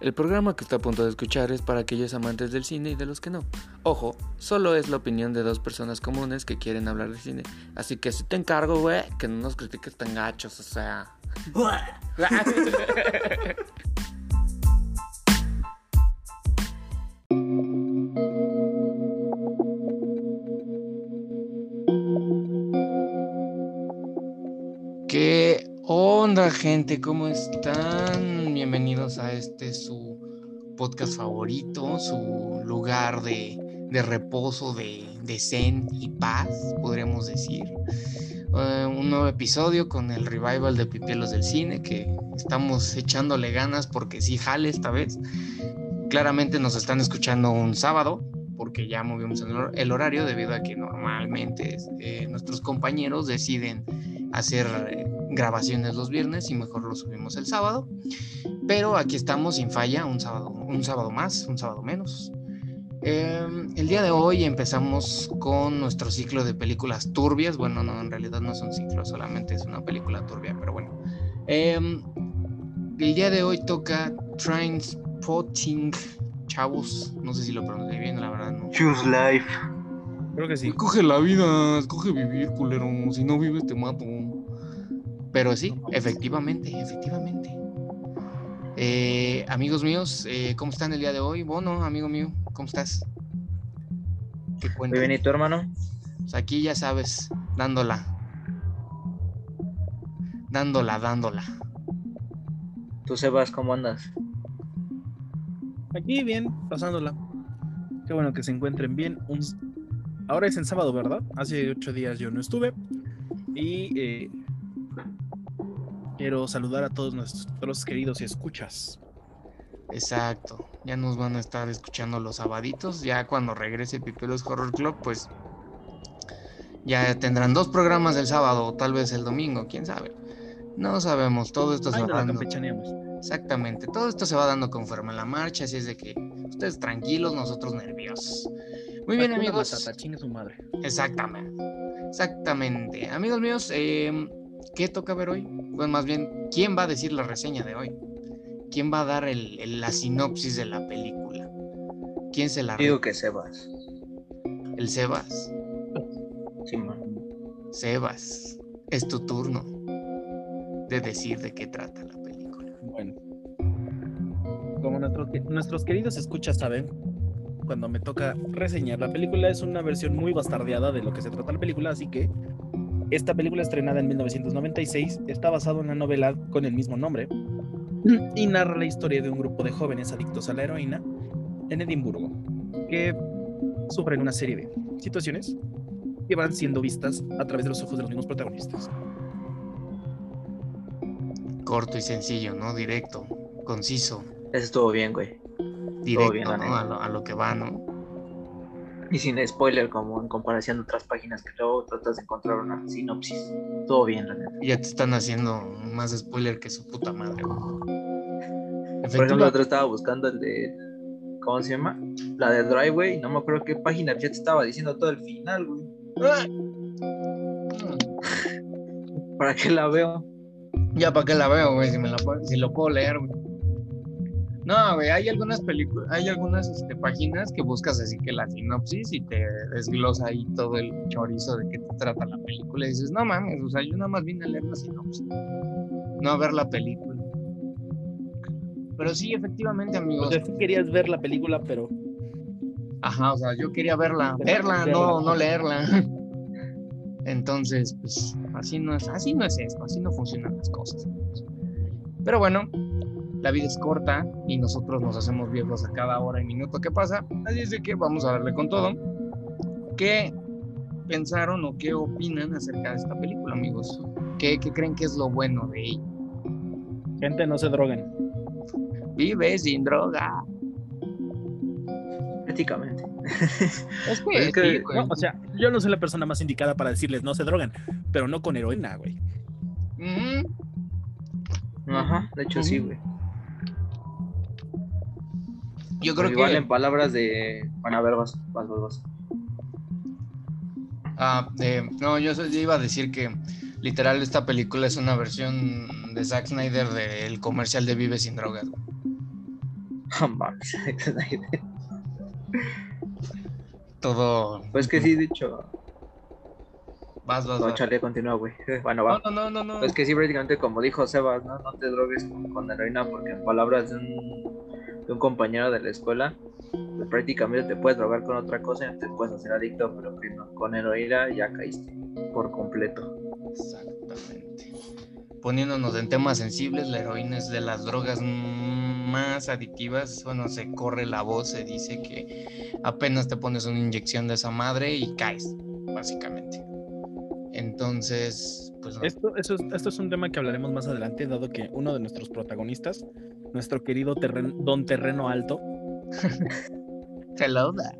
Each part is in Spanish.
El programa que está a punto de escuchar es para aquellos amantes del cine y de los que no. Ojo, solo es la opinión de dos personas comunes que quieren hablar de cine. Así que si te encargo, güey, que no nos critiques tan gachos, o sea. gente? ¿Cómo están? Bienvenidos a este su podcast favorito, su lugar de, reposo, de, de, zen y paz, podríamos decir. Uh, un nuevo episodio con el revival de Pipielos del Cine, que estamos echándole ganas porque sí jale esta vez. Claramente nos están escuchando un sábado, porque ya movimos el horario debido a que normalmente eh, nuestros compañeros deciden hacer eh, grabaciones los viernes y mejor lo subimos el sábado. Pero aquí estamos sin falla, un sábado, un sábado más, un sábado menos. Eh, el día de hoy empezamos con nuestro ciclo de películas turbias. Bueno, no, en realidad no es un ciclo, solamente es una película turbia, pero bueno. Eh, el día de hoy toca Trainspotting, chavos. No sé si lo pronuncié bien, la verdad. No. Choose life. Creo que sí. Escoge la vida, escoge vivir, culero. Si no vives, te mato. Pero sí, efectivamente, efectivamente. Eh, amigos míos, eh, ¿cómo están el día de hoy? Bueno, amigo mío, ¿cómo estás? ¿Qué cuentas? Muy bien, ¿y tu hermano? Pues aquí ya sabes, dándola. Dándola, dándola. ¿Tú, Sebas, cómo andas? Aquí bien, pasándola. Qué bueno que se encuentren bien. Un... Ahora es en sábado, ¿verdad? Hace ocho días yo no estuve. Y eh, quiero saludar a todos nuestros queridos y escuchas. Exacto, ya nos van a estar escuchando los sabaditos, ya cuando regrese Pipelos Horror Club, pues ya tendrán dos programas el sábado o tal vez el domingo, quién sabe. No sabemos, todo esto se va dando. Exactamente, todo esto se va dando conforme a la marcha, así es de que ustedes tranquilos, nosotros nerviosos. Muy bien, amigos. su madre. Exactamente. Exactamente. Amigos míos, eh, ¿qué toca ver hoy? Pues más bien, ¿quién va a decir la reseña de hoy? ¿Quién va a dar el, la sinopsis de la película? ¿Quién se la Digo que Sebas. ¿El Sebas? Sí, man. Sebas, es tu turno de decir de qué trata la película. Bueno, como nuestros, nuestros queridos escuchas saben, cuando me toca reseñar la película es una versión muy bastardeada de lo que se trata la película, así que esta película estrenada en 1996 está basada en una novela con el mismo nombre y narra la historia de un grupo de jóvenes adictos a la heroína en Edimburgo que sufren una serie de situaciones que van siendo vistas a través de los ojos de los mismos protagonistas. Corto y sencillo, ¿no? Directo, conciso. Eso estuvo bien, güey. Directo, ¿no? A lo, a lo que va, ¿no? Y sin spoiler como en comparación a otras páginas que luego tratas de encontrar una sinopsis. Todo bien, la neta. Ya te están haciendo más spoiler que su puta madre. Por ejemplo, otro estaba buscando el de ¿cómo se llama? La de Driveway, no me acuerdo qué página ya te estaba diciendo todo el final, güey. ¿Para qué la veo? Ya, ¿para qué la veo, güey? Si, me la, si lo puedo leer, güey. No, güey, hay algunas películas, hay algunas este, páginas que buscas así que la sinopsis y te desglosa ahí todo el chorizo de qué te trata la película y dices, no mames, o sea, yo nada más vine a leer la sinopsis, no a ver la película. Pero sí, efectivamente, amigos. O sea, sí querías ver la película, pero. Ajá, o sea, yo quería verla, verla, no, no leerla. Entonces, pues, así no es, así no es esto, así no funcionan las cosas. Pero bueno, la vida es corta y nosotros nos hacemos viejos a cada hora y minuto que pasa. Así es de que vamos a darle con todo. ¿Qué pensaron o qué opinan acerca de esta película, amigos? ¿Qué, creen que es lo bueno de ella? Gente, no se droguen. Vive sin droga. Éticamente. Es que, o sea, yo no soy la persona más indicada para decirles no se drogan, pero no con heroína, güey. Ajá, de hecho sí, güey. Yo creo igual en palabras de. Bueno, a ver, vas, vas, vas. Ah, no, yo, iba a decir que literal esta película es una versión de Zack Snyder del comercial de Vive sin drogas. Todo. Pues que sí, dicho. Vas, vas, No, vas. Charlie, continúa, güey. Bueno, va. No, no, no, no, no. Es que sí, prácticamente como dijo Sebas, ¿no? No te drogues con, con heroína porque en palabras de un, un compañero de la escuela, pues prácticamente te puedes drogar con otra cosa y te puedes hacer adicto, pero con heroína ya caíste por completo. Exactamente. Poniéndonos en temas sensibles, la heroína es de las drogas más adictivas. Bueno, se corre la voz, se dice que apenas te pones una inyección de esa madre y caes, básicamente. Entonces, pues no. Esto, eso es- esto es un tema que hablaremos más adelante, dado que uno de nuestros protagonistas, nuestro querido terren- Don Terreno Alto, Hello there.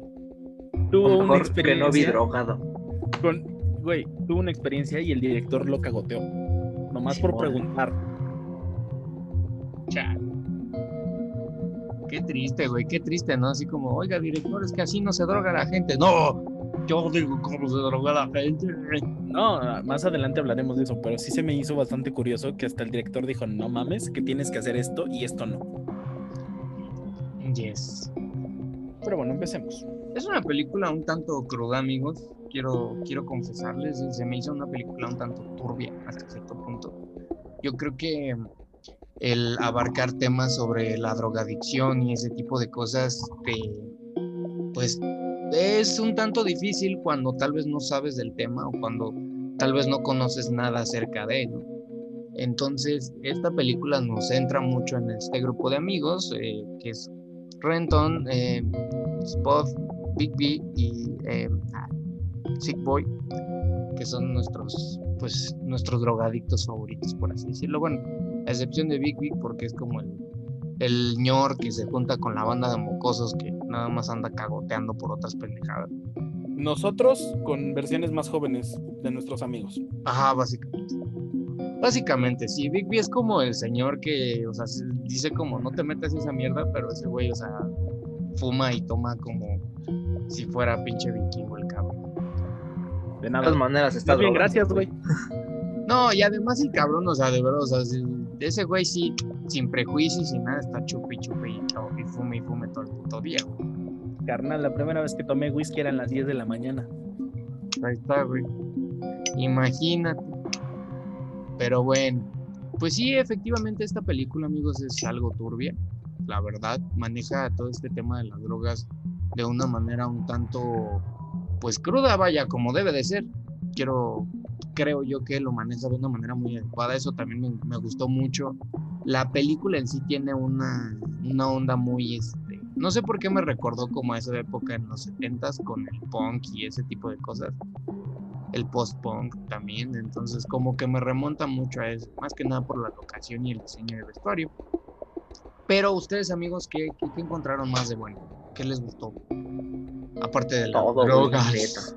tuvo una experiencia. no vi drogado. con, güey, tuvo una experiencia y el director lo cagoteó. Nomás por preguntar. Chale. Qué triste, güey, qué triste, ¿no? Así como, oiga, director, es que así no se droga la gente. No, yo digo cómo se droga la gente. No, más adelante hablaremos de eso, pero sí se me hizo bastante curioso que hasta el director dijo, no mames, que tienes que hacer esto y esto no. Yes. Pero bueno, empecemos. Es una película un tanto cruda, amigos. Quiero, quiero confesarles, se me hizo una película un tanto turbia hasta cierto punto. Yo creo que el abarcar temas sobre la drogadicción y ese tipo de cosas, te, pues es un tanto difícil cuando tal vez no sabes del tema o cuando tal vez no conoces nada acerca de él. Entonces, esta película nos centra mucho en este grupo de amigos, eh, que es Renton, eh, Spot, Big B y eh, Sick Boy, que son nuestros, pues, nuestros drogadictos favoritos, por así decirlo. Bueno, a excepción de Big B, porque es como el, el ñor que se junta con la banda de mocosos que nada más anda cagoteando por otras pendejadas. Nosotros con versiones más jóvenes de nuestros amigos. Ajá, básicamente. Básicamente, sí, Big B es como el señor que, o sea, se- dice como no te metas esa mierda, pero ese güey, o sea, fuma y toma como si fuera pinche vikingo el cabrón. De De nada. todas maneras, está bien, gracias, güey. No, y además el cabrón, o sea, de verdad, o sea, ese güey sí, sin prejuicios, sin nada, está y y, to- y fume y fume todo el puto día, güey. Carnal, la primera vez que tomé whisky eran las 10 de la mañana. Ahí está, güey. Imagínate. Pero bueno, pues sí, efectivamente esta película, amigos, es algo turbia. La verdad, maneja todo este tema de las drogas de una manera un tanto, pues cruda, vaya, como debe de ser. Quiero, creo yo que lo maneja de una manera muy adecuada. Eso también me, me gustó mucho. La película en sí tiene una, una onda muy, este, no sé por qué me recordó como a esa época en los 70s con el punk y ese tipo de cosas el post-punk también, entonces como que me remonta mucho a eso, más que nada por la locación y el diseño de vestuario. Pero ustedes amigos, ¿qué, qué, qué encontraron más de bueno? ¿Qué les gustó? Aparte de las Todo, drogas.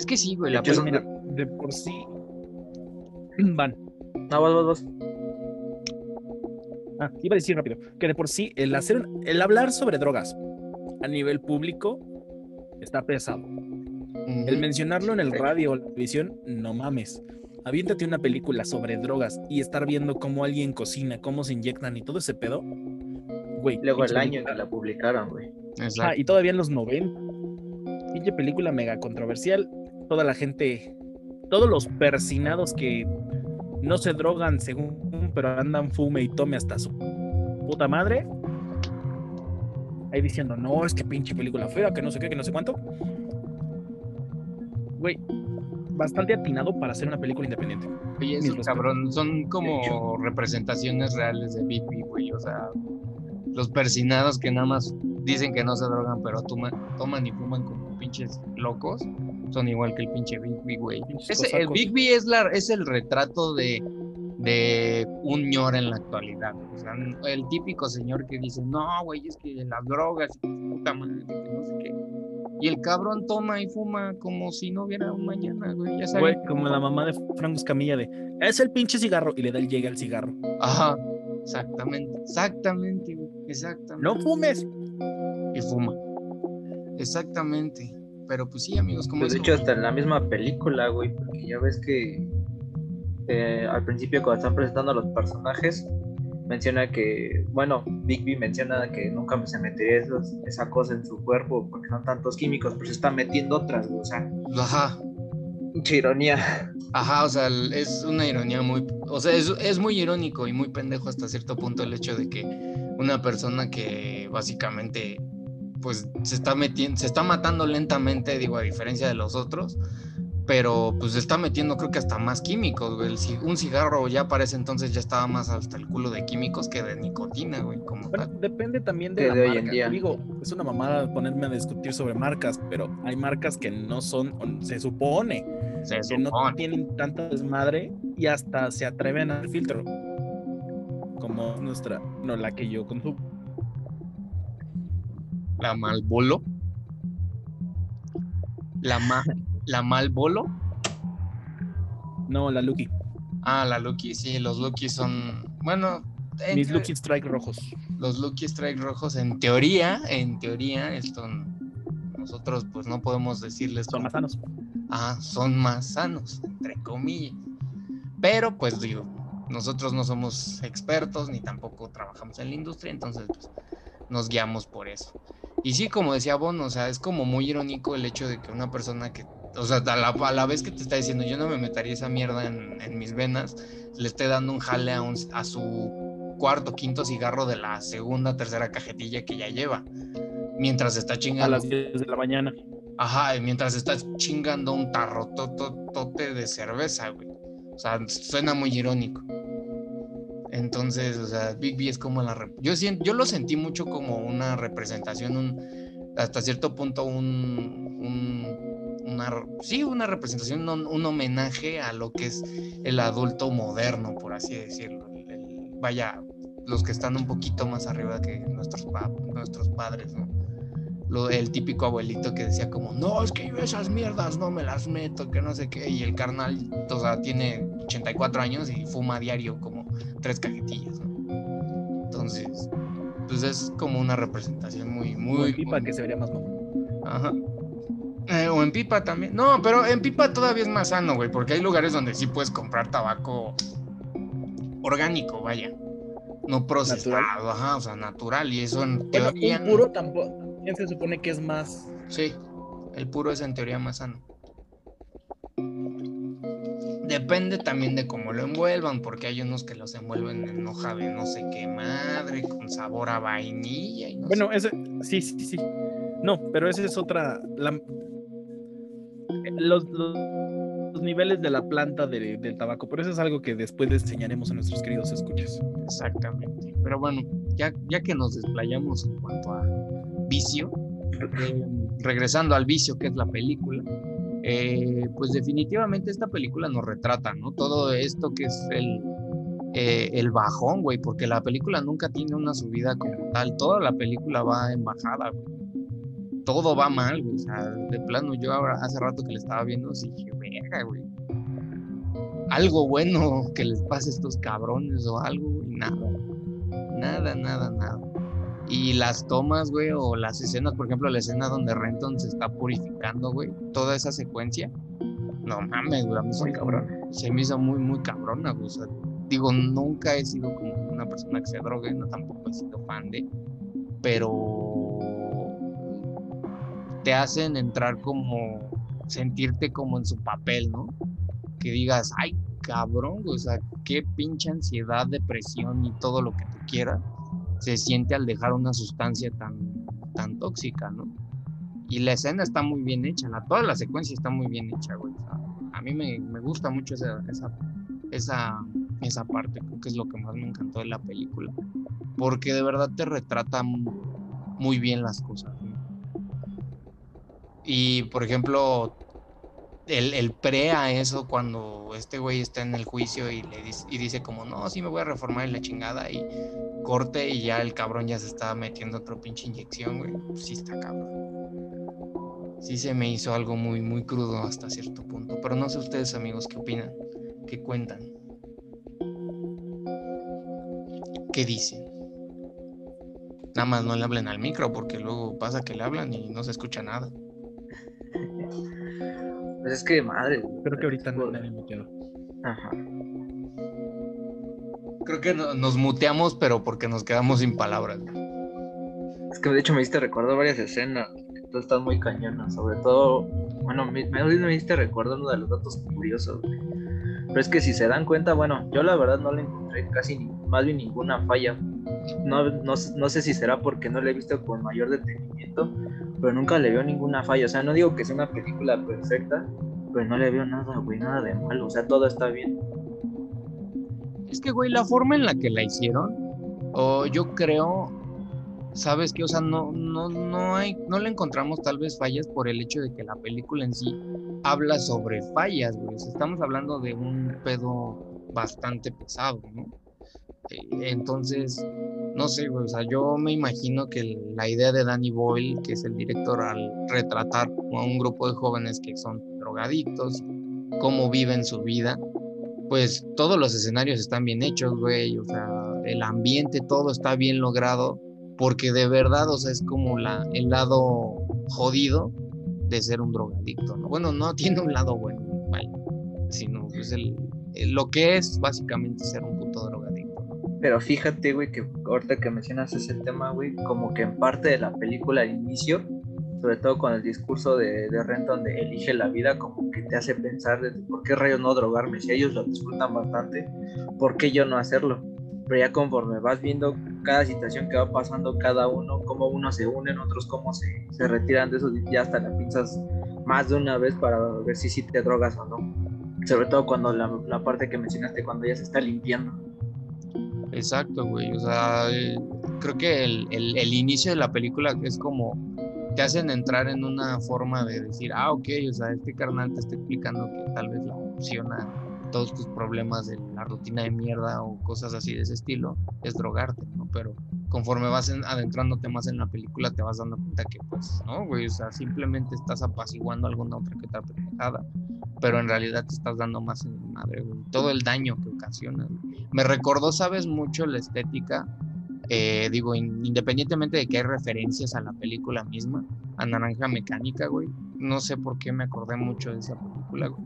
Es que sí, güey, De la De por sí. Van. No, vas, vas, vas. Ah, iba a decir rápido. Que de por sí, el hacer, el hablar sobre drogas a nivel público está pesado. El mencionarlo en el radio o la televisión, no mames. Aviéntate una película sobre drogas y estar viendo cómo alguien cocina, cómo se inyectan y todo ese pedo. Güey. Luego el año en que la publicaron, güey. Exacto. Ah, y todavía en los 90. Pinche película mega controversial. Toda la gente, todos los persinados que no se drogan según, pero andan fume y tome hasta su puta madre. Ahí diciendo, no, es que pinche película fea, que no sé qué, que no sé cuánto. Güey, bastante atinado para hacer una película independiente. Oye, cabrón, son como representaciones reales de Big B, güey, o sea, los persinados que nada más dicen que no se drogan, pero toma- toman y fuman como pinches locos, son igual que el pinche Big B, güey. Ese- el cosacos. Big B es, la, es el retrato de, de un ñor en la actualidad, o sea, el típico señor que dice, no, güey, es que las drogas, puta madre, que no sé qué. Y el cabrón toma y fuma como si no hubiera un mañana, güey. Ya saben Güey, como la mamá de Franco Escamilla de, es el pinche cigarro, y le da el llegue al cigarro. Ajá, exactamente, exactamente, güey, exactamente. No fumes. Y fuma. Exactamente. Pero pues sí, amigos, como Pues, de hecho, hasta en la misma película, güey, porque ya ves que eh, al principio cuando están presentando a los personajes, menciona que, bueno, Big B menciona que nunca se metería esos- esa cosa en su cuerpo porque son tantos químicos, pero se está metiendo otras, güey, o sea, Ajá. mucha ironía. Ajá, o sea, es una ironía muy, o sea, es, es muy irónico y muy pendejo hasta cierto punto el hecho de que una persona que básicamente pues se está metiendo, se está matando lentamente, digo, a diferencia de los otros, pero pues se está metiendo creo que hasta más químicos, güey. Un cigarro ya para ese entonces ya estaba más hasta el culo de químicos que de nicotina, güey, como Bueno, tal. depende también de Que la de hoy en marca. día. Digo, es una mamada ponerme a discutir sobre marcas, pero hay marcas que no son, se supone, Se que no supone. tienen tanta desmadre y hasta se atreven al filtro. Como nuestra, no la que yo consumo. La Malbolo. La, ma, la Malbolo. No, la Lucky. Ah, la Lucky, sí, los Lucky son. Bueno, en Mis Lucky Strike rojos. los Lucky Strike rojos, en teoría, en teoría, esto nosotros pues no podemos decirles Son más sanos. ah, son más sanos, entre comillas. Pero pues digo, nosotros no somos expertos ni tampoco trabajamos en la industria, entonces pues, nos guiamos por eso. Y sí, como decía Bon, o sea, es como muy irónico el hecho de que una persona que, o sea, a la, a la vez que te está diciendo yo no me metería esa mierda en, en mis venas, le esté dando un jale a, un- a su cuarto, quinto cigarro de la segunda, tercera cajetilla que ya lleva. Mientras está A chingando. las 10 de la mañana. Ajá, mientras estás chingando un tarrototote de cerveza, güey. O sea, suena muy irónico. Entonces, o sea, Big B es como la... Yo, siento, yo lo sentí mucho como una representación, un, hasta cierto punto un... sí, una representación, un, homenaje a lo que es el adulto moderno, por así decirlo. Vaya, los que están un poquito más arriba que nuestros, pa- nuestros padres, ¿no? el típico abuelito que decía como, no, es que yo esas mierdas no me las meto, que no sé qué, y el carnal, o sea, tiene 84 años y fuma diario como tres cajetillas, ¿no? Entonces, pues es como una representación muy, Muy muy... pipa muy- que se vería más mamón. Ajá. Eh, o en pipa también. No, pero en pipa todavía es más sano, güey, porque hay lugares donde sí puedes comprar tabaco orgánico, vaya. No procesado, ajá, o sea, natural. Y eso en Bueno, teoría... un puro tampoco. se supone que es más. Sí, el puro es en teoría más sano. Depende también de cómo lo envuelvan, porque hay unos que los envuelven en hoja de no sé qué madre, con sabor a vainilla y no Bueno, ese. Sí, sí, sí. No, pero esa es otra. la- los, los- los niveles de la planta de- del tabaco. Pero eso es algo que después enseñaremos a nuestros queridos escuchas. Exactamente. Pero bueno, ya, ya que nos desplayamos en cuanto a vicio, eh, regresando al vicio que es la película, eh, pues definitivamente esta película nos retrata, ¿no? Todo esto que es el, eh, el bajón, güey, porque la película nunca tiene una subida como tal, toda la película va en bajada, güey. Todo va mal, güey, o sea, de plano yo ahora hace rato que le estaba viendo, sí dije, verga, güey. Algo bueno que les pase a estos cabrones o algo, güey, nada. Nada, nada, nada. Y las tomas, güey, o las escenas, por ejemplo, la escena donde Renton se está purificando, güey, toda esa secuencia. No mames, güey, a mí se Muy me- cabrón. se me hizo muy, muy cabrona, güey. O sea, digo, nunca he sido como una persona que se drogue, no tampoco he sido fan de, pero te hacen entrar como, sentirte como en su papel, ¿no? Que digas, ay, cabrón, güey, o sea, qué pinche ansiedad, depresión y todo lo que tú quieras se siente al dejar una sustancia tan, tan tóxica, ¿no? Y la escena está muy bien hecha, la, toda la secuencia está muy bien hecha, güey. a mí me, me gusta mucho esa, esa, esa, esa parte, creo que es lo que más me encantó de la película, porque de verdad te retrata mu- muy bien las cosas. ¿no? Y por ejemplo, el, el pre a eso, cuando este güey está en el juicio y, le dice, y dice como, no, sí me voy a reformar en la chingada y corte y ya el cabrón ya se está metiendo otro pinche inyección, güey. Pues sí está cabrón. Sí se me hizo algo muy, muy crudo hasta cierto punto. Pero no sé ustedes, amigos, qué opinan, qué cuentan. ¿Qué dicen? Nada más no le hablen al micro porque luego pasa que le hablan y no se escucha nada. Pues es que madre. Creo que ahorita no nadie me quedó. Ajá. creo que nos muteamos, pero porque nos quedamos sin palabras. Es que de hecho me hiciste recordar varias escenas. Tú estás muy cañona, sobre todo, bueno, me, me hiciste recordar uno de los datos curiosos. Pero es que si se dan cuenta, bueno, yo la verdad no le encontré casi ni, más bien ninguna falla. No, no, no sé si será porque no la he visto con mayor detenimiento, pero nunca le veo ninguna falla. O sea, no digo que sea una película perfecta, pero no le veo nada, güey, nada de malo. O sea, todo está bien. Es que, güey, la forma en la que la hicieron, o yo creo, sabes que, o sea, no, no, no hay, no le encontramos tal vez fallas por el hecho de que la película en sí habla sobre fallas, güey. estamos hablando de un pedo bastante pesado, ¿no? Eh, entonces, no sé, güey, o sea, yo me imagino que la idea de Danny Boyle, que es el director, al retratar a un grupo de jóvenes que son drogadictos, cómo viven su vida, pues todos los escenarios están bien hechos, güey, o sea, el ambiente, todo está bien logrado, porque de verdad, o sea, es como la, el lado jodido de ser un drogadicto, ¿no? Bueno, no tiene un lado bueno, sino pues el, lo que es básicamente ser un puto drogadicto. Pero fíjate, güey, que ahorita que mencionas ese tema, güey, como que en parte de la película al inicio, sobre todo con el discurso de, de Renton de elige la vida, como que te hace pensar de por qué rayos no drogarme, si ellos lo disfrutan bastante, ¿por qué yo no hacerlo? Pero ya conforme vas viendo cada situación que va pasando cada uno, cómo unos se unen, otros cómo se, se retiran de eso, ya hasta la pinzas más de una vez para ver si, si te drogas o no. Sobre todo cuando la, la parte que mencionaste, cuando ya se está limpiando. Exacto, güey. O sea, creo que el, el, inicio de la película es como te hacen entrar en una forma de decir, ah, ok, o sea, este carnal te está explicando que tal vez la opción a todos tus problemas de la rutina de mierda o cosas así de ese estilo es drogarte, ¿no? Pero conforme vas adentrándote más en la película te vas dando cuenta que pues, no, güey, o sea, simplemente estás apaciguando alguna otra que te pendejada, pero en realidad te estás dando más en madre, güey, todo el daño que ocasiona. Me recordó, sabes, mucho la estética eh, digo, independientemente de que hay referencias a la película misma, a Naranja Mecánica, güey. No sé por qué me acordé mucho de esa película, güey.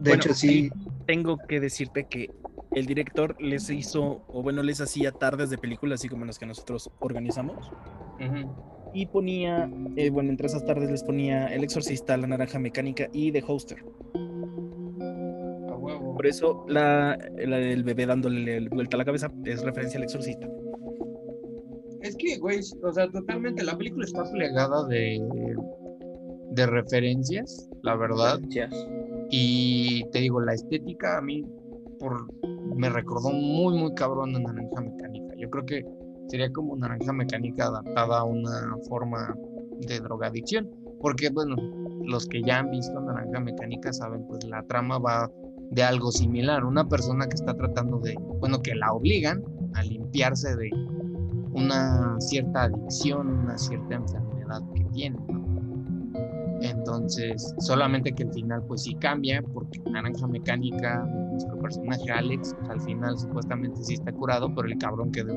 De hecho, sí. Tengo que decirte que el director les hizo, o bueno, les hacía tardes de películas, así como las que nosotros organizamos. Y ponía, eh, bueno, entre esas tardes les ponía El Exorcista, La Naranja Mecánica y The Hoster. Por eso la, el bebé dándole vuelta a la cabeza es referencia al Exorcista. Es que, güey, o sea, totalmente la película está plegada de, de referencias, la verdad. Y te digo, la estética a mí por, me recordó muy, muy cabrón a Naranja Mecánica. Yo creo que sería como Naranja Mecánica adaptada a una forma de drogadicción. Porque, bueno, los que ya han visto Naranja Mecánica saben, pues la trama va de algo similar. Una persona que está tratando de, bueno, que la obligan a limpiarse de, una cierta adicción, una cierta enfermedad que tiene. Entonces, solamente que al final pues sí cambia, porque Naranja Mecánica, nuestro personaje Alex, pues, al final supuestamente sí está curado, pero el cabrón quedó,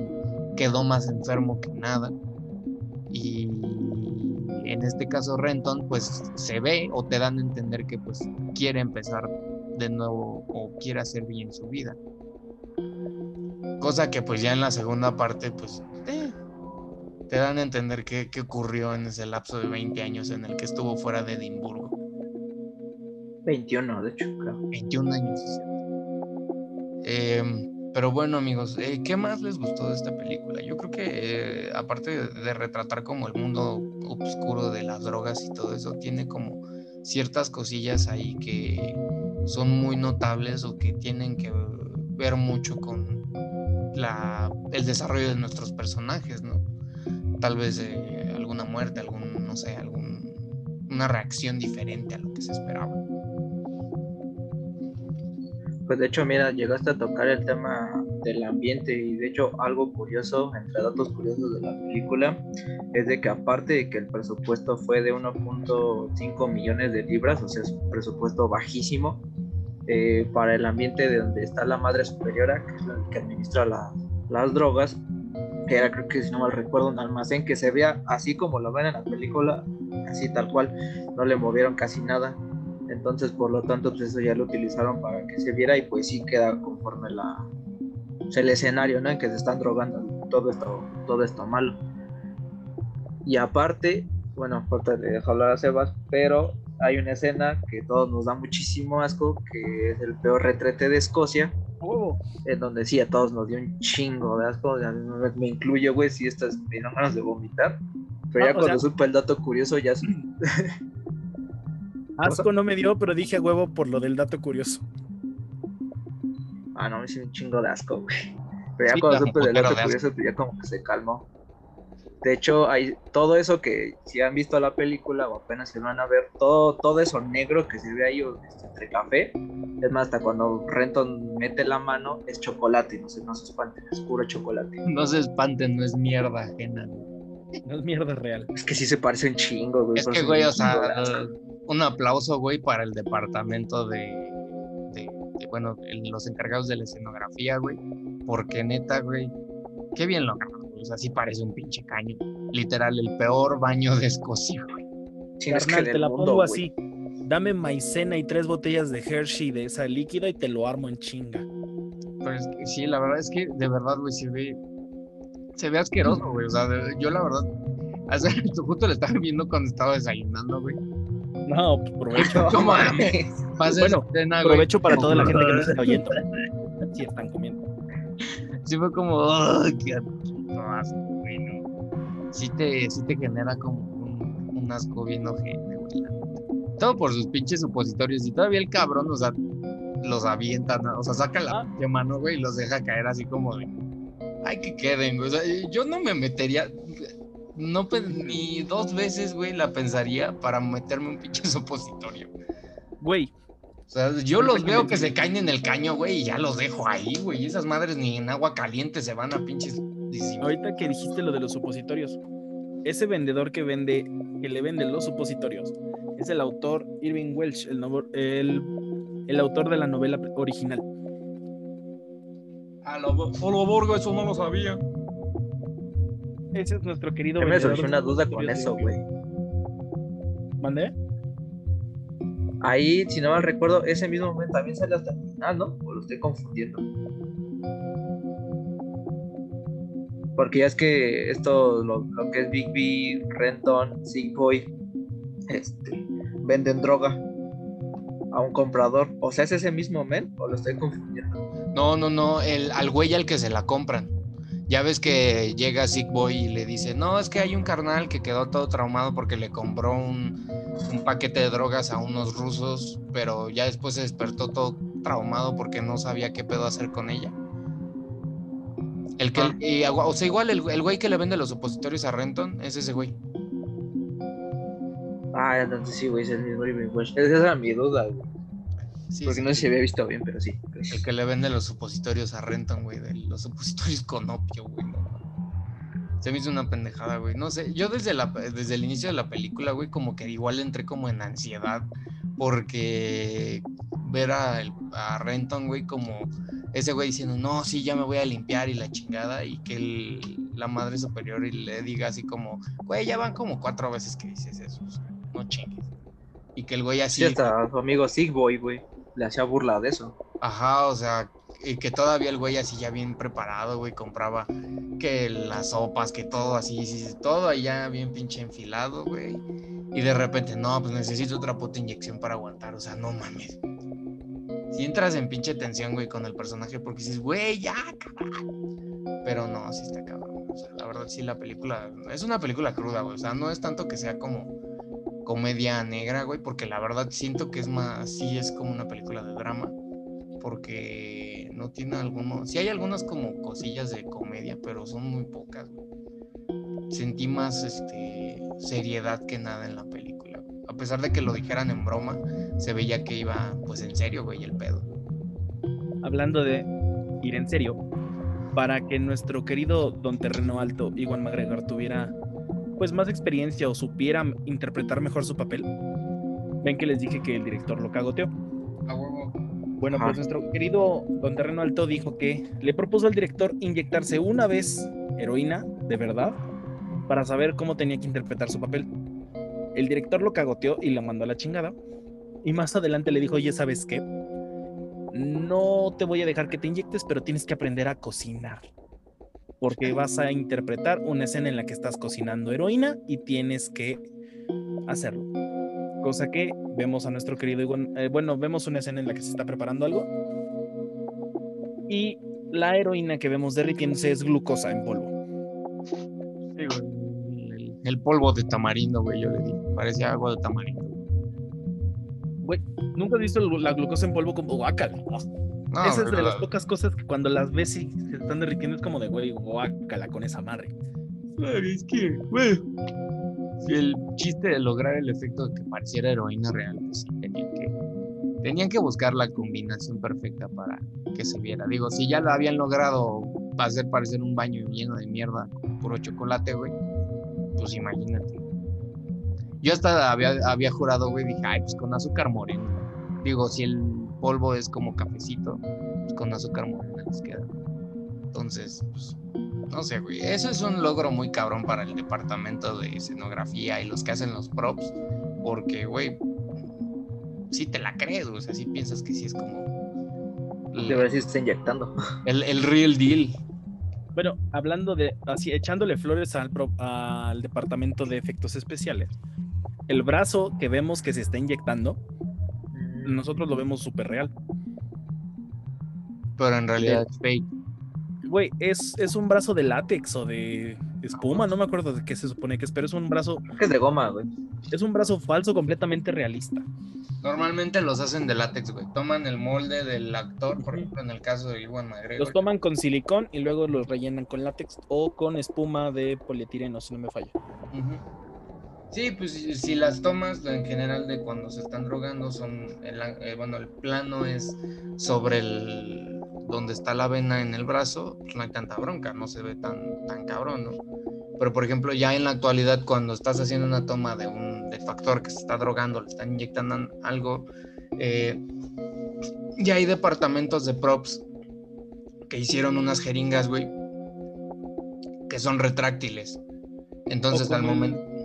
quedó más enfermo que nada. Y en este caso Renton pues se ve o te dan a entender que pues quiere empezar de nuevo o quiere hacer bien su vida. Cosa que pues ya en la segunda parte pues te dan a entender qué, ocurrió en ese lapso de 20 años en el que estuvo fuera de Edimburgo. 21, de hecho, claro. 21 años. Em, pero bueno, amigos, eh, ¿qué más les gustó de esta película? Yo creo que, eh, aparte de, retratar como el mundo oscuro de las drogas y todo eso, tiene como ciertas cosillas ahí que son muy notables o que tienen que ver mucho con la, el desarrollo de nuestros personajes, ¿no? tal vez eh, alguna muerte, algún, no sé, algún, una reacción diferente a lo que se esperaba. Pues de hecho, mira, llegaste a tocar el tema del ambiente y de hecho algo curioso, entre datos curiosos de la película, es de que aparte de que el presupuesto fue de 1.5 millones de libras, o sea, es un presupuesto bajísimo, eh, para el ambiente de donde está la madre superiora, que es la que administra las drogas, que era creo que si no mal recuerdo un almacén que se vea así como lo ven en la película, así tal cual, no le movieron casi nada. Entonces, por lo tanto, pues eso ya lo utilizaron para que se viera y pues sí queda conforme la, pues, el escenario, ¿no? En que se están drogando todo esto, todo esto malo. Y aparte, bueno, ahorita le dejo hablar a Sebas, pero hay una escena que todos nos da muchísimo asco, que es el peor retrete de Escocia, Huevo. en donde sí a todos nos dio un chingo de asco, ya me, me incluyo, güey, si estas me dieron ganas de vomitar. Pero Ah, ya cuando sea- supe el dato curioso, ya Asco no me dio, pero dije a huevo por lo del dato curioso. Ah, no, me hizo un chingo de asco, güey. Pero ya Sí, cuando supe putero dato curioso, pues ya como que se calmó. De hecho, hay todo eso que si han visto la película o apenas se van a ver, todo, todo eso negro que se ve ahí este, entre café, es más, hasta cuando Renton mete la mano, es chocolate, no se, no se espanten, es puro chocolate. No se espanten, no es mierda ajena. No es mierda real. Es que sí se parece un chingo, güey. Es que, güey, o sea, un aplauso, güey, para el departamento de, de- de, bueno, el- los encargados de la escenografía, güey. Porque neta, güey, qué bien lo agarraron, güey. O sea, sí parece un pinche caño. Literal, el peor baño de Escocia, güey. Sí, es que Carnal, te la mundo, pongo güey. así. Dame maicena y tres botellas de Hershey de esa líquida y te lo armo en chinga. Pero es que sí, la verdad es que de verdad, güey, se ve, se ve asqueroso, güey. O sea, de- yo la verdad, hace, justo lo estaba viendo cuando estaba desayunando, güey. No, pues, provecho. No mames. Bueno, güey. Provecho para toda la gente que nos está oyendo. Sí, están comiendo. Sí fue como, "Ay, qué asco, güey, no". Sí te, sí te genera como un, un asco bien ojete, güey. Todo por sus pinches supositorios. Y todavía el cabrón, o sea, los avienta, ¿no? o sea, saca la Ah. pinche mano, güey, y los deja caer así como de, ay, que queden, güey. O sea, yo no me metería, no ni dos veces, güey, la pensaría para meterme un pinche supositorio. Güey, O sea, yo los veo que se caen en el caño, güey, y ya los dejo ahí, güey. Y esas madres ni en agua caliente se van a pinches. ahorita que dijiste lo de los supositorios, ese vendedor que vende, que le vende los supositorios, es el autor Irving Welsh, el, novo- el, el autor de la novela original. A lo, solo Borgo, eso no lo sabía. Ese es nuestro querido me vendedor surgió una duda con eso, güey. ¿Mandé? Ahí, si no mal recuerdo, ese mismo momento también sale hasta el final, ¿no? O lo estoy confundiendo. Porque ya es que esto, lo, que es Big B, Renton, Sick Boy, este, venden droga a un comprador. O sea, ¿es ese mismo men o lo estoy confundiendo? No, no, no, el, al güey al que se la compran. Ya ves que llega Sick Boy y le dice, no, es que hay un carnal que quedó todo traumado porque le compró un, un paquete de drogas a unos rusos, pero ya después se despertó todo traumado porque no sabía qué pedo hacer con ella. El que, Ah. y o sea, igual el, el güey que le vende los supositorios a Renton es ese güey. Ah, entonces sí, güey, es el mismo Irving Welsh. Esa era mi duda, güey. Sí, Porque sí, no sé si había visto bien, pero sí. El que le vende los supositorios a Renton, güey, de los supositorios con opio, güey. no. Se me hizo una pendejada, güey. No sé, yo desde, la, desde el inicio de la película, güey, como que igual entré como en ansiedad porque ver a, el- a Renton, güey, como ese güey diciendo, no, sí, ya me voy a limpiar y la chingada, y que el- la madre superior y le diga así como, güey, ya van como cuatro veces que dices eso, o sea, no chingues. Y que el güey así... Sí, hasta su amigo Sick Boy, güey, le hacía burla de eso. Ajá, o sea, y que todavía el güey así ya bien preparado, güey, compraba que las sopas, que todo así, sí, todo allá bien pinche enfilado, güey. Y de repente, no, pues necesito otra puta inyección para aguantar, o sea, no mames. Si entras en pinche tensión, güey, con el personaje porque dices, güey, ya, cabrón. Pero no, sí está cabrón. O sea, la verdad, sí, la película es una película cruda, güey. O sea, no es tanto que sea como comedia negra, güey, porque la verdad siento que es más, sí es como una película de drama porque no tiene algunos, sí hay algunas como cosillas de comedia, pero son muy pocas. güey. Sentí más este seriedad que nada en la película. güey. A pesar de que lo dijeran en broma, se veía que iba pues en serio, güey, el pedo. hablando de ir en serio, para que nuestro querido Don Terreno Alto, Iwan McGregor, tuviera pues más experiencia o supiera interpretar mejor su papel, ven que les dije que el director lo cagoteó. Bueno, pues nuestro querido Don Terreno Alto dijo que le propuso al director inyectarse una vez heroína, de verdad, para saber cómo tenía que interpretar su papel. El director lo cagoteó y lo mandó a la chingada. Y más adelante le dijo, oye, ¿sabes qué? no te voy a dejar que te inyectes, pero tienes que aprender a cocinar. Porque vas a interpretar una escena en la que estás cocinando heroína y tienes que hacerlo. Cosa que vemos a nuestro querido, eh, bueno, vemos una escena en la que se está preparando algo. Y la heroína que vemos derritiéndose es glucosa en polvo. el, polvo de tamarindo, güey, yo le di. Parecía agua de tamarindo. Güey, nunca he visto la glucosa en polvo como guacala. esa es de las pocas cosas que cuando las ves y se están derritiendo es como de, güey, guacala con esa madre. Es que, güey, si el chiste de lograr el efecto de que pareciera heroína real, pues sí, tenían que, tenían que buscar la combinación perfecta para que se viera. Digo, si ya lo habían logrado hacer parecer un baño lleno de mierda con puro chocolate, güey, pues imagínate. Yo hasta había, había jurado, güey, dije, ay, pues con azúcar moreno. Digo, si el polvo es como cafecito, pues con azúcar morena les queda. Entonces, pues, no sé, güey. Eso es un logro muy cabrón para el departamento de escenografía y los que hacen los props. Porque, güey, sí te la crees, o sea, sí piensas que sí es como. De ver si está inyectando. El, el real deal. Bueno, hablando de, así, echándole flores al, al departamento de efectos especiales, el brazo que vemos que se está inyectando. Nosotros lo vemos súper real. Pero en realidad es fake. Güey, es, es un brazo de látex o de espuma, no me acuerdo de qué se supone que es, pero es un brazo. Que es de goma, güey. Es un brazo falso completamente realista. Normalmente los hacen de látex, güey. Toman el molde del actor, por ejemplo, en el caso de Iwan McGregor. Los toman con silicón y luego los rellenan con látex o con espuma de polietileno, si no me falla. Sí, pues si, las tomas en general de cuando se están drogando son, el, eh, bueno, el plano es sobre el, donde está la vena en el brazo, pues no hay tanta bronca, no se ve tan, tan cabrón, ¿no? Pero por ejemplo, ya en la actualidad, cuando estás haciendo una toma de un de factor que se está drogando, le están inyectando algo, eh, ya hay departamentos de props que hicieron unas jeringas, güey, que son retráctiles. Entonces, al momento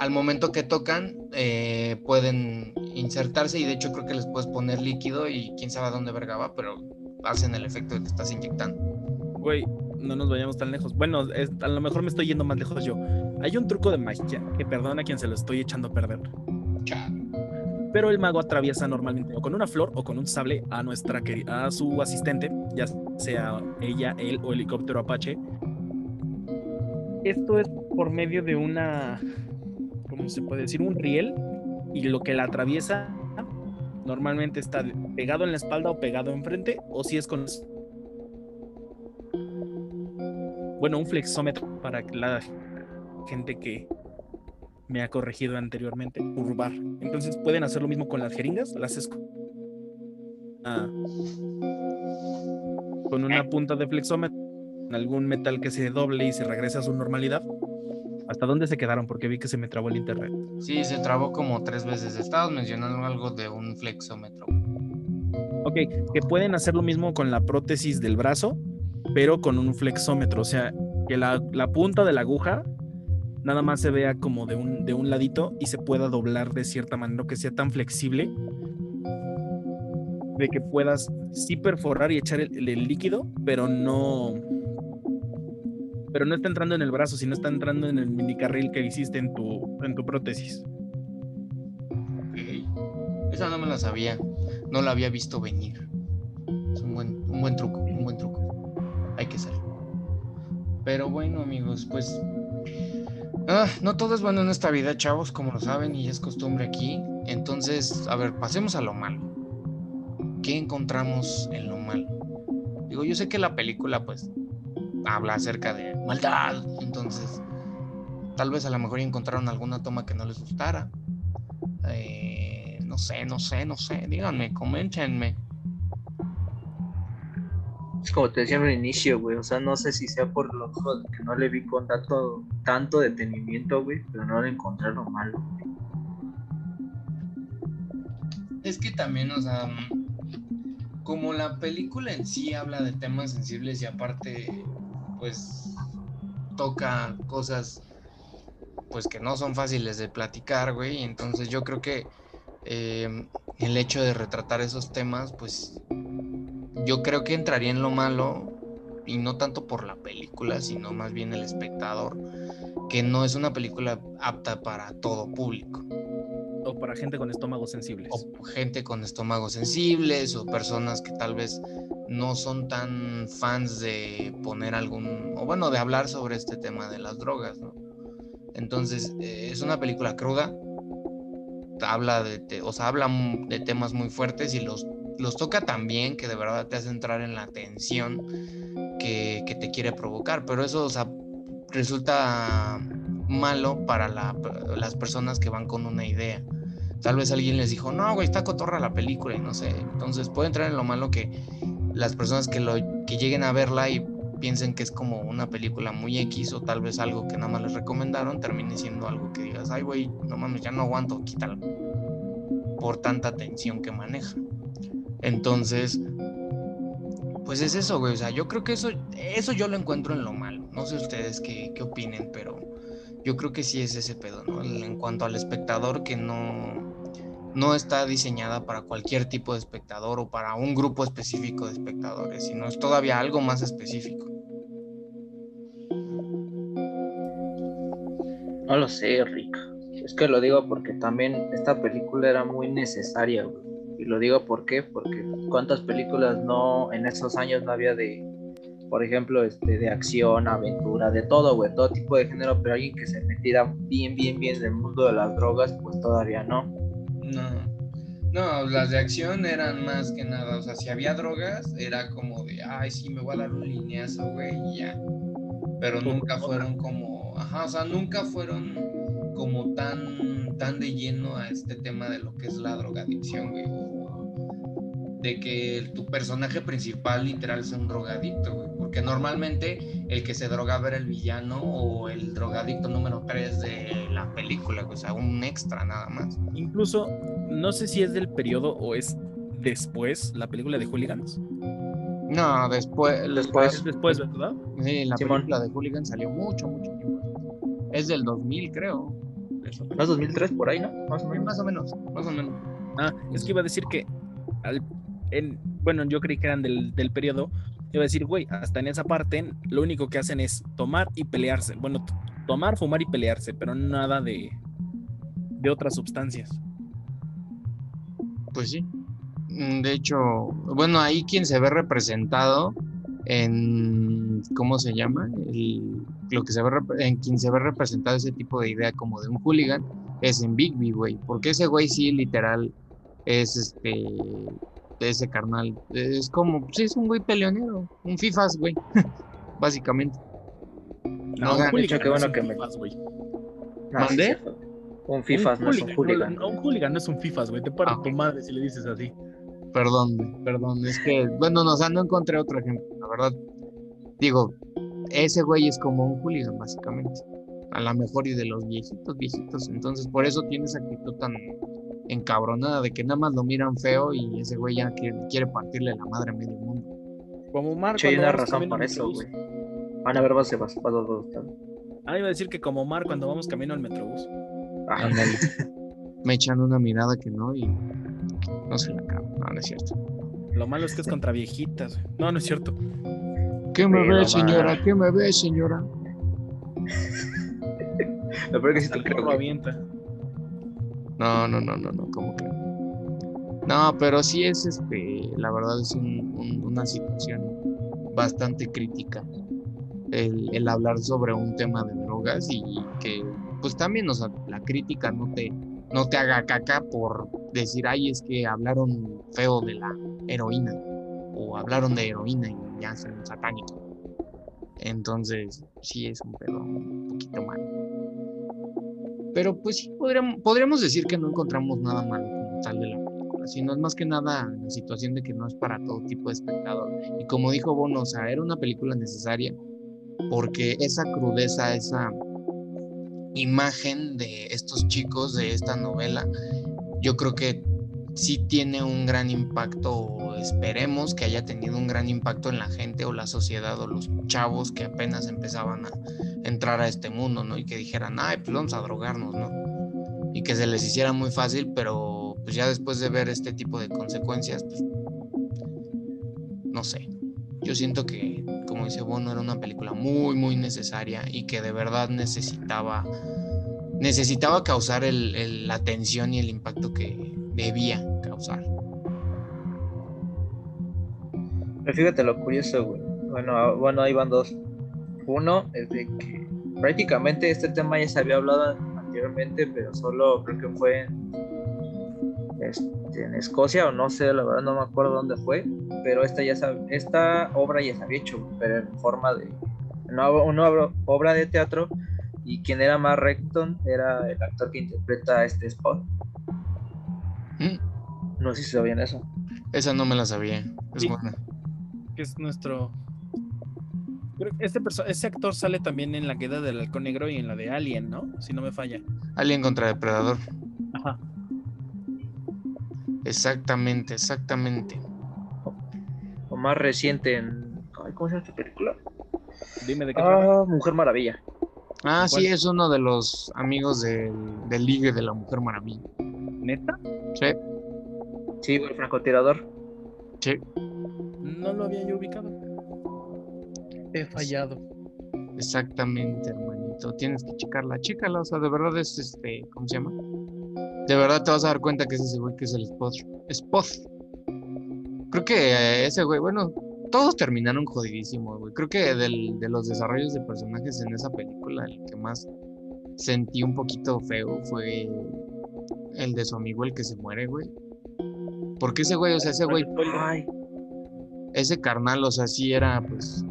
al momento que tocan eh, pueden insertarse y de hecho creo que les puedes poner líquido y quién sabe a dónde verga va, pero hacen el efecto de que estás inyectando. Güey, no nos vayamos tan lejos. Bueno, a lo mejor me estoy yendo más lejos yo. Hay un truco de magia que perdona a quien se lo estoy echando a perder. Pero el mago atraviesa normalmente o con una flor o con un sable a nuestra a su asistente, ya sea ella, él o helicóptero Apache. Esto es por medio de una se puede decir? Un riel y lo que la atraviesa normalmente está pegado en la espalda o pegado enfrente o si es con bueno un flexómetro para la gente que me ha corregido anteriormente curvar entonces pueden hacer lo mismo con las jeringas las ah, con una punta de flexómetro algún metal que se doble y se regrese a su normalidad ¿Hasta dónde se quedaron? Porque vi que se me trabó el internet. Sí, se trabó como tres veces. Estabas mencionando algo de un flexómetro. Ok, que pueden hacer lo mismo con la prótesis del brazo, pero con un flexómetro. O sea, que la, punta de la aguja nada más se vea como de un, de un ladito y se pueda doblar de cierta manera, que sea tan flexible de que puedas sí perforar y echar el líquido, pero no, pero no está entrando en el brazo, sino está entrando en el minicarril que hiciste en tu, en tu prótesis. Ok. Esa no me la sabía. No la había visto venir. Es un buen, un buen truco, un buen truco. Hay que ser. Pero bueno, amigos, pues. Ah, no todo es bueno en esta vida, chavos, como lo saben, y es costumbre aquí. Entonces, a ver, pasemos a lo malo. ¿Qué encontramos en lo malo? Digo, yo sé que la película, pues, habla acerca de maldad. Entonces, tal vez a lo mejor encontraron alguna toma que no les gustara. Eh, no sé, no sé, no sé. Díganme, coméntenme. Es como te decía en el inicio, güey. O sea, no sé si sea por lo que no le vi con tanto, tanto detenimiento, güey. Pero no le encontré lo malo, Es que también, o sea, como la película en sí habla de temas sensibles y aparte pues toca cosas pues que no son fáciles de platicar, güey. Entonces yo creo que em, el hecho de retratar esos temas, pues yo creo que entraría en lo malo, y no tanto por la película, sino más bien el espectador, que no es una película apta para todo público. Para gente con estómagos sensibles. O gente con estómagos sensibles, o personas que tal vez no son tan fans de poner algún, o bueno, de hablar sobre este tema de las drogas. Entonces, eh, es una película cruda, habla de, o sea, habla de temas muy fuertes y los, los toca tan bien que de verdad te hace entrar en la tensión que, que te quiere provocar, pero eso, o sea, resulta malo para las personas que van con una idea. Tal vez alguien les dijo, no, güey, está cotorra la película y no sé. Entonces puede entrar en lo malo que las personas que, lo, que lleguen a verla y piensen que es como una película muy X o tal vez algo que nada más les recomendaron termine siendo algo que digas, ay, güey, no mames, ya no aguanto, quítalo. Por tanta tensión que maneja. Entonces, pues es eso, güey. O sea, yo creo que eso, eso yo lo encuentro en lo malo. No sé ustedes qué, qué opinen, pero yo creo que sí es ese pedo, ¿no? En cuanto al espectador que no, no está diseñada para cualquier tipo de espectador o para un grupo específico de espectadores, sino es todavía algo más específico. No lo sé, Rick. Es que lo digo porque también esta película era muy necesaria, Y lo digo por qué, porque cuántas películas no en esos años no había de por ejemplo, este, de acción, aventura, de todo, güey, todo tipo de género, pero alguien que se metiera bien, bien, bien en el mundo de las drogas, pues todavía no. No. No, las de acción eran más que nada, o sea, si había drogas, era como de, ay, sí, me voy a dar un lineazo, güey, y ya. Pero nunca fueron como, ajá, o sea, nunca fueron como tan, tan de lleno a este tema de lo que es la drogadicción, güey de que tu personaje principal literal es un drogadicto, güey. Porque normalmente el que se drogaba era el villano o el drogadicto número 3 de la película, o sea, un extra nada más. Incluso, no sé si es del periodo o es después la película de Hooligans. No, después. Después, después ¿verdad? Sí, la película de Hooligans salió mucho, mucho tiempo. Es del 2000, creo. ¿No 2003 por ahí, no? Más o menos. Más o menos, más o menos. Ah, es que iba a decir que al bueno, yo creí que eran del, del periodo, iba a decir, güey, hasta en esa parte lo único que hacen es tomar y pelearse. Bueno, tomar, fumar y pelearse, pero nada de, de otras sustancias. Pues sí. Mm, de hecho, bueno, ahí quien se ve representado en, ¿cómo se llama? lo que se ve, en quien se ve representado ese tipo de idea como de un hooligan es en Bigby, güey, porque ese güey sí literal es este ese carnal. Es como, sí, es un güey peleonero, un FIFAs, güey, básicamente. No, no un qué bueno que me... güey. ¿Mandé? Un FIFAs no es un hooligan. No, un hooligan no es un FIFAs, güey. Te para ah. tu madre si le dices así. Perdón, perdón. Es que, bueno, no, o sea, no encontré otro ejemplo. La verdad, digo, ese güey es como un hooligan, básicamente. A lo mejor y de los viejitos, viejitos. Entonces, por eso tiene esa actitud tan, encabronada de que nada más lo miran feo y ese güey ya quiere, partirle la madre a medio mundo. Como Mar. hay una razón para eso, güey. Van a ver, vas a vas, Ah, iba a decir que como Mar cuando vamos camino al metrobús. Ah. Me echan una mirada que no y no se la acabo. No, no es cierto. Lo malo es que es contra viejitas. No, no es cierto. ¿Qué me ve, señora? ¿Qué me ve, señora? Lo peor que si te creo. avienta. No, no, no, no, no, como que. No, pero sí es este, la verdad es una situación bastante crítica el, hablar sobre un tema de drogas y que pues también o sea, la crítica no te, no te haga caca por decir, ay, es que hablaron feo de la heroína o hablaron de heroína y ya son satánicos. Entonces, sí es un pedo un poquito malo. Pero pues sí, podríamos, podríamos decir que no encontramos nada malo como tal de la película, sino es más que nada la situación de que no es para todo tipo de espectador. Y como dijo Bono, o sea, era una película necesaria porque esa crudeza, esa imagen de estos chicos, de esta novela, yo creo que sí tiene un gran impacto, o esperemos que haya tenido un gran impacto en la gente o la sociedad o los chavos que apenas empezaban a entrar a este mundo, ¿no? Y que dijeran, ay, pues vamos a drogarnos, ¿no? Y que se les hiciera muy fácil, pero pues ya después de ver este tipo de consecuencias, pues, no sé. Yo siento que, como dice Bono, era una película muy, muy necesaria y que de verdad necesitaba, necesitaba causar el, el- la atención y el impacto que debía causar. Pero fíjate lo curioso, güey. Bueno, ah, bueno, ahí van dos. Uno es de que prácticamente este tema ya se había hablado anteriormente, pero solo creo que fue en, este, en Escocia o no sé, la verdad no me acuerdo dónde fue, pero esta ya sab- esta obra ya se había hecho, pero en forma de una, una obra, de teatro y quien era más Recton era el actor que interpreta a este Spot. Mm, No sé si sabían eso. Esa no me la sabía. Es Sí. buena. que es nuestro. Creo que este, actor sale también en la queda del halcón negro y en la de Alien, ¿no? Si no me falla. Alien contra Depredador. Ajá. Exactamente, exactamente. O más reciente en... ay, ¿Cómo se llama esta película? Dime de qué trata. Ah, Mujer Maravilla. Ah, sí, es uno de los amigos del, del Ligue de la Mujer Maravilla. ¿Neta? Sí, Sí, el francotirador. sí. No lo había yo ubicado. He fallado. Exactamente, hermanito. Tienes que checarla, chécala. O sea, de verdad es este, ¿cómo se llama? De verdad te vas a dar cuenta que es ese güey que es el Spot. Spot. Creo que eh, ese güey, bueno, todos terminaron jodidísimos, güey. Creo que del, de los desarrollos de personajes en esa película, el que más sentí un poquito feo fue el de su amigo, el que se muere, güey. Porque ese güey, o sea, ese güey Ay, ese carnal, o sea, sí era, pues,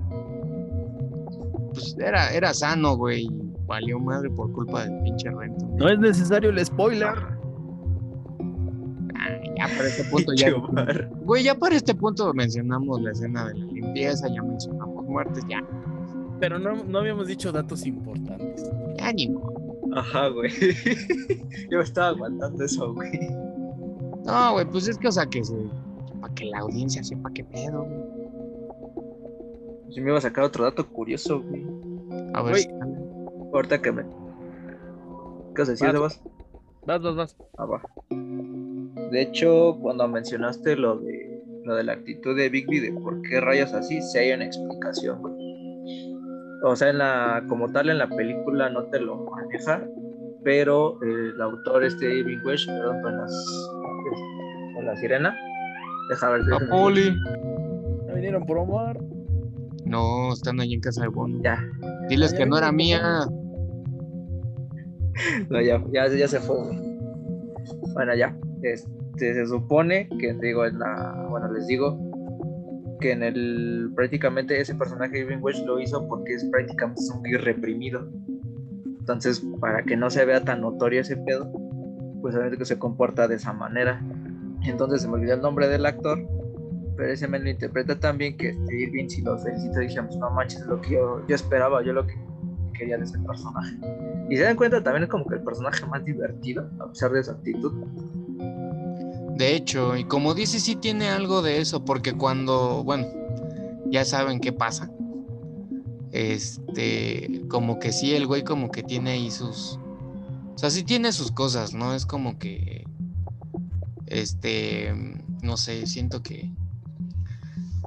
pues era, era sano, güey, y valió madre por culpa del pinche rento. No es necesario el spoiler. Ah, ya para este punto ya, güey, ya para este punto mencionamos la escena de la limpieza, ya mencionamos muertes, ya, Pero no, no habíamos dicho datos importantes. ya ni modo. Ajá, güey. Yo me estaba aguantando eso, güey. No, güey, pues es que, o sea, que se, para que la audiencia sepa qué pedo, güey. Yo me iba a sacar otro dato curioso, güey. A ver, Güey. si- Ahorita que me. ¿Qué vas a decir, Vas. Sebas? Vas, vas, vas. Ah, va. De hecho, cuando mencionaste lo de lo de la actitud de Bigby de por qué rayas así, sí hay una explicación, güey. O sea, en la, como tal en la película no te lo maneja, pero el autor este Irving Welsh, perdón, con las con la sirena, deja ver a Poli. Ya vinieron por Omar. No, están ahí en casa de Bono. Ya, Diles Ya que no era mía. no, ya, ya, ya se fue. Bueno, ya. Este, se supone que, digo, en la, bueno, les digo que en el, prácticamente ese personaje Irving Welsh lo hizo porque es prácticamente un gay reprimido. Entonces, para que no se vea tan notorio ese pedo, pues obviamente que se comporta de esa manera. Entonces se me olvidó el nombre del actor, pero ese me lo interpreta también que este Irving, si lo felicito, dijimos, no manches, es lo que yo, yo esperaba, yo lo que quería de ese personaje. Y se dan cuenta también es como que el personaje más divertido, a pesar de su actitud. De hecho, y como dice, sí tiene algo de eso, porque cuando, bueno, ya saben qué pasa. Este, como que sí, el güey como que tiene ahí sus... O sea, sí tiene sus cosas, ¿no? Es como que... Este, no sé, siento que...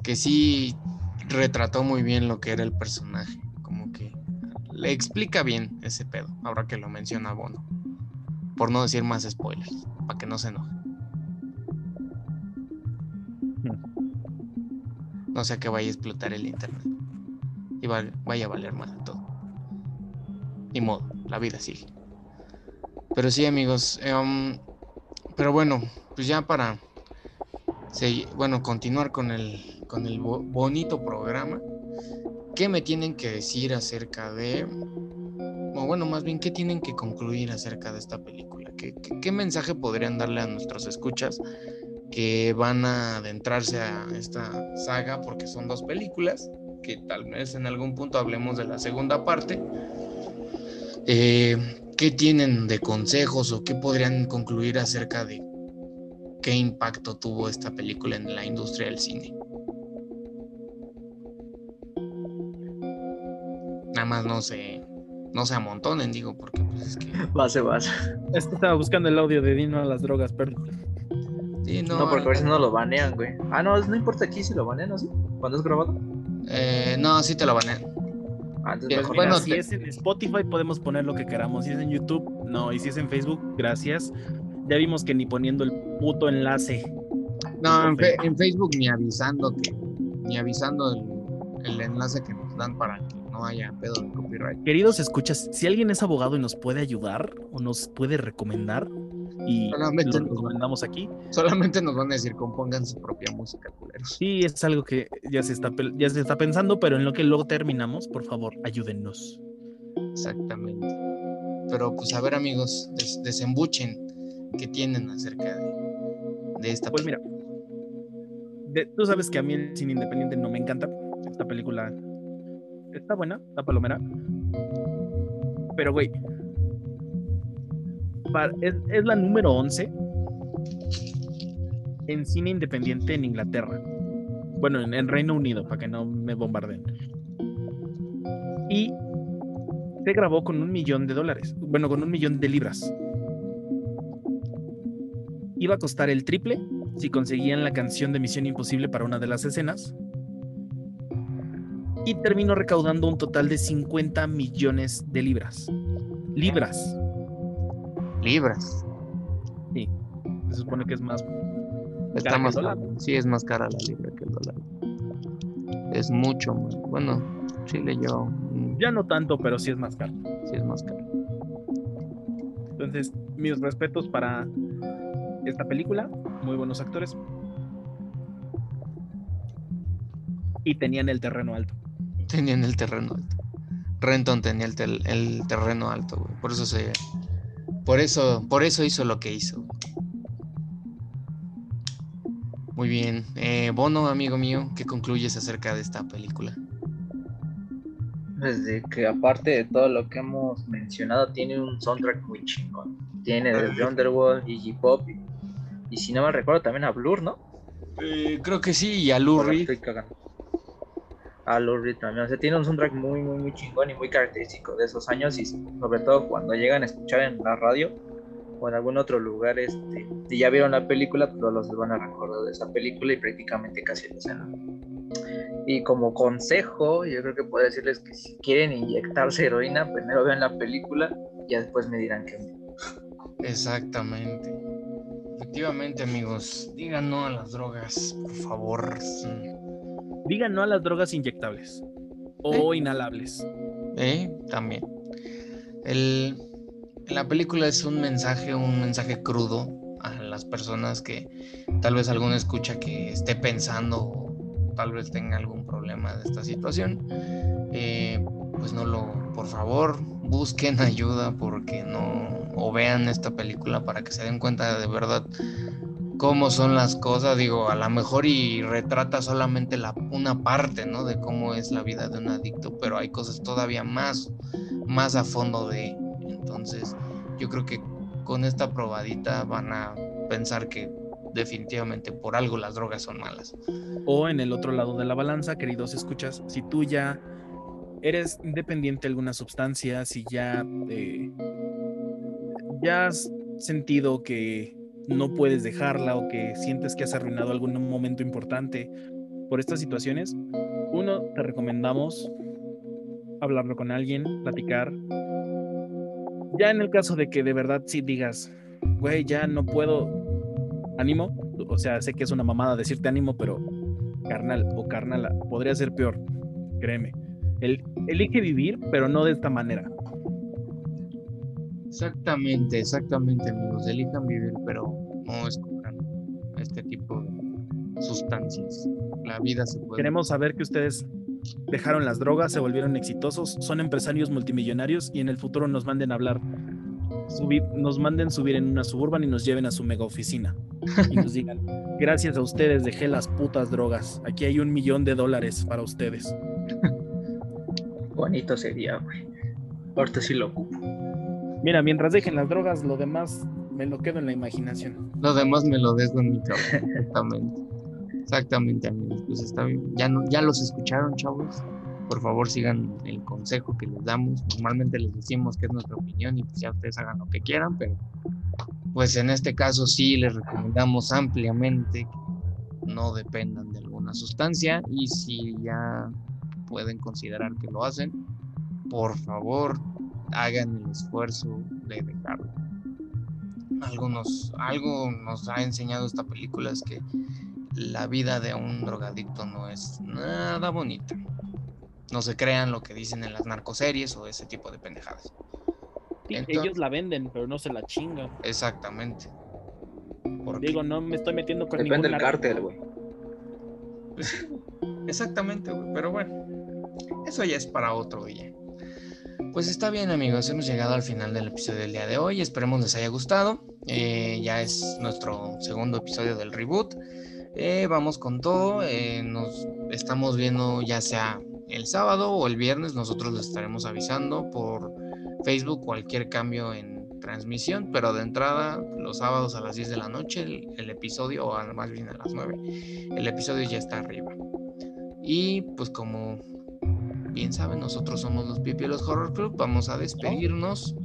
Que sí retrató muy bien lo que era el personaje. Como que le explica bien ese pedo, ahora que lo menciona Bono. Por no decir más spoilers, para que no se enoje. No sea que vaya a explotar el internet. Y va- vaya a valer más de todo. Ni modo, la vida sigue. Pero sí, amigos. em, pero bueno, pues ya para segui- bueno, continuar con el, con el bo- bonito programa. ¿Qué me tienen que decir acerca de... O bueno, más bien, ¿qué tienen que concluir acerca de esta película? ¿Qué, qué- qué mensaje podrían darle a nuestros escuchas que van a adentrarse a esta saga? Porque son dos películas, que tal vez en algún punto hablemos de la segunda parte. Eh, ¿Qué tienen de consejos o qué podrían concluir acerca de qué impacto tuvo esta película en la industria del cine? Nada más no se, no se amontonen, digo, porque pues es que Base, base. Es que estaba buscando el audio de Dino a las drogas, perdón. Sí, no. No, porque a veces no lo banean, güey. Ah, no, no importa aquí si lo banean, ¿no? ¿Sí? Cuando es grabado. eh, no, sí te lo banean. Ah, entonces Mira, bueno, si es en Spotify podemos poner lo que queramos. Si es en YouTube, no. Y si es en Facebook, gracias. Ya vimos que ni poniendo el puto enlace. No, en, Por fe- en Facebook ni avisando que, ni avisando el, el enlace que nos dan para que no haya pedo de copyright. Queridos escuchas, si alguien es abogado y nos puede ayudar o nos puede recomendar y Solamente lo recomendamos aquí, Solamente nos van a decir compongan su propia música, culeros. sí es algo que ya se está ya se está pensando, pero en lo que luego terminamos, por favor, ayúdennos. Exactamente. Pero pues a ver amigos, des- desembuchen qué tienen acerca de, de esta Pues mira, de- tú sabes que a mí el cine independiente no me encanta. Esta película está buena, la palomera. Pero, güey, es la número 11 en cine independiente en Inglaterra. Bueno, en, en Reino Unido, para que no me bombarden. Y se grabó con un millón de dólares. Bueno, con un millón de libras. Iba a costar el triple si conseguían la canción de Misión Imposible para una de las escenas. Y terminó recaudando un total de 50 millones de libras. Libras. Libras. Se supone que es más. Está Cara que más el dólar. cara. Sí, es más cara la libra que el dólar. Es mucho más. Bueno, Chile yo. Ya no tanto, pero sí es más caro. Sí, es más caro. Entonces, mis respetos para esta película. Muy buenos actores. Y tenían el terreno alto. Tenían el terreno alto. Renton tenía el, tel- el terreno alto, güey. Por eso se. Por eso, por eso hizo lo que hizo. Muy bien. Eh, Bono, amigo mío, ¿qué concluyes acerca de esta película? Desde que aparte de todo lo que hemos mencionado, tiene un soundtrack muy chingón. Tiene desde Underworld, Iggy Pop y, si no me recuerdo también a Blur, ¿no? Eh, creo que sí, y a cagando. A Reed también. O sea, tiene un soundtrack muy, muy, muy chingón y muy característico de esos años. Y sobre todo cuando llegan a escuchar en la radio o en algún otro lugar, este, si ya vieron la película, todos los van a recordar de esa película y prácticamente casi la escena. Y como consejo, yo creo que puedo decirles que si quieren inyectarse heroína, primero vean la película y después me dirán que Exactamente. Efectivamente, amigos, digan no a las drogas, por favor. Digan no a las drogas inyectables o inhalables. ¿Eh? También. El, la película es un mensaje, un mensaje crudo a las personas que tal vez alguno escucha que esté pensando o tal vez tenga algún problema de esta situación. Eh, pues no lo, por favor, busquen ayuda porque no, o vean esta película para que se den cuenta de verdad cómo son las cosas, digo, a lo mejor y retrata solamente la, una parte, ¿no? De cómo es la vida de un adicto, pero hay cosas todavía más, más a fondo de, entonces yo creo que con esta probadita van a pensar que definitivamente por algo las drogas son malas. O en el otro lado de la balanza, queridos escuchas, si tú ya eres dependiente de alguna sustancia, si ya, eh, ya has sentido que no puedes dejarla o que sientes que has arruinado algún momento importante por estas situaciones, uno, te recomendamos hablarlo con alguien, platicar. Ya en el caso de que de verdad sí digas, güey, ya no puedo, ánimo, o sea, sé que es una mamada decirte ánimo, pero carnal o carnala, podría ser peor, créeme. El, elige vivir, pero no de esta manera. Exactamente, exactamente, amigos. Elijan vivir, pero no escojan este tipo de sustancias. La vida se puede. Queremos saber que ustedes dejaron las drogas, se volvieron exitosos, son empresarios multimillonarios y en el futuro nos manden a hablar, subir, nos manden subir en una suburban y nos lleven a su mega oficina y nos digan, gracias a ustedes dejé las putas drogas, aquí hay un millón de dólares para ustedes. bonito sería, güey. Ahorita sí lo ocupo. Mira, mientras dejen las drogas, lo demás me lo quedo en la imaginación. Lo demás me lo dejo en mi cabeza. Exactamente. Exactamente, amigos. Pues está bien. Ya, no, ya los escucharon, chavos. Por favor, sigan el consejo que les damos. Normalmente les decimos que es nuestra opinión y pues ya ustedes hagan lo que quieran, pero pues en este caso sí les recomendamos ampliamente que no dependan de alguna sustancia y si ya pueden considerar que lo hacen, por favor hagan el esfuerzo de dejarlo. Algunos, algo nos ha enseñado esta película es que la vida de un drogadicto no es nada bonita. No se crean lo que dicen en las narcoseries o ese tipo de pendejadas. ellos la venden, pero no se la chingan. Exactamente. Digo, no me estoy metiendo con Depende del cártel, güey. Pues exactamente, güey. Pero bueno, eso ya es para otro día. Pues está bien amigos, hemos llegado al final del episodio del día de hoy, esperemos les haya gustado, eh, ya es nuestro segundo episodio del reboot, eh, vamos con todo, eh, nos estamos viendo ya sea el sábado o el viernes, nosotros les estaremos avisando por Facebook cualquier cambio en transmisión, pero de entrada los sábados a las 10 de la noche el, episodio, o más bien a las 9, el episodio ya está arriba. Y pues como bien saben, nosotros somos los Pipiolos Horror Club. Vamos a despedirnos.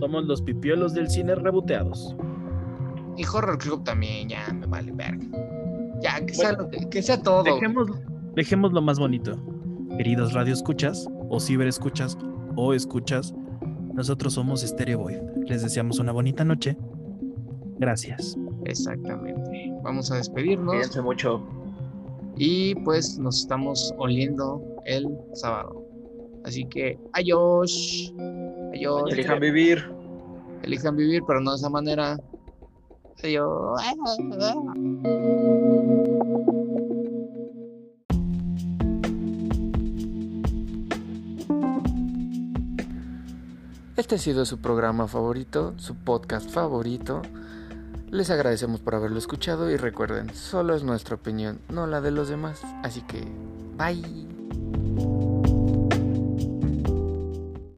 Somos los Pipiolos del cine reboteados. Y Horror Club también, ya me vale verga. Ya, que, sea, que, sea todo. Dejemos, dejemos lo más bonito. Queridos radio escuchas, o ciber escuchas, o escuchas, nosotros somos Stereo Void. Les deseamos una bonita noche. Gracias. Exactamente. Vamos a despedirnos. Cuídense mucho. Y pues nos estamos oliendo el sábado. Así que, adiós. Adiós. Elijan vivir. Elijan vivir, pero no de esa manera. Adiós. Este ha sido su programa favorito, su podcast favorito. Les agradecemos por haberlo escuchado y recuerden, solo es nuestra opinión, no la de los demás. Así que, bye.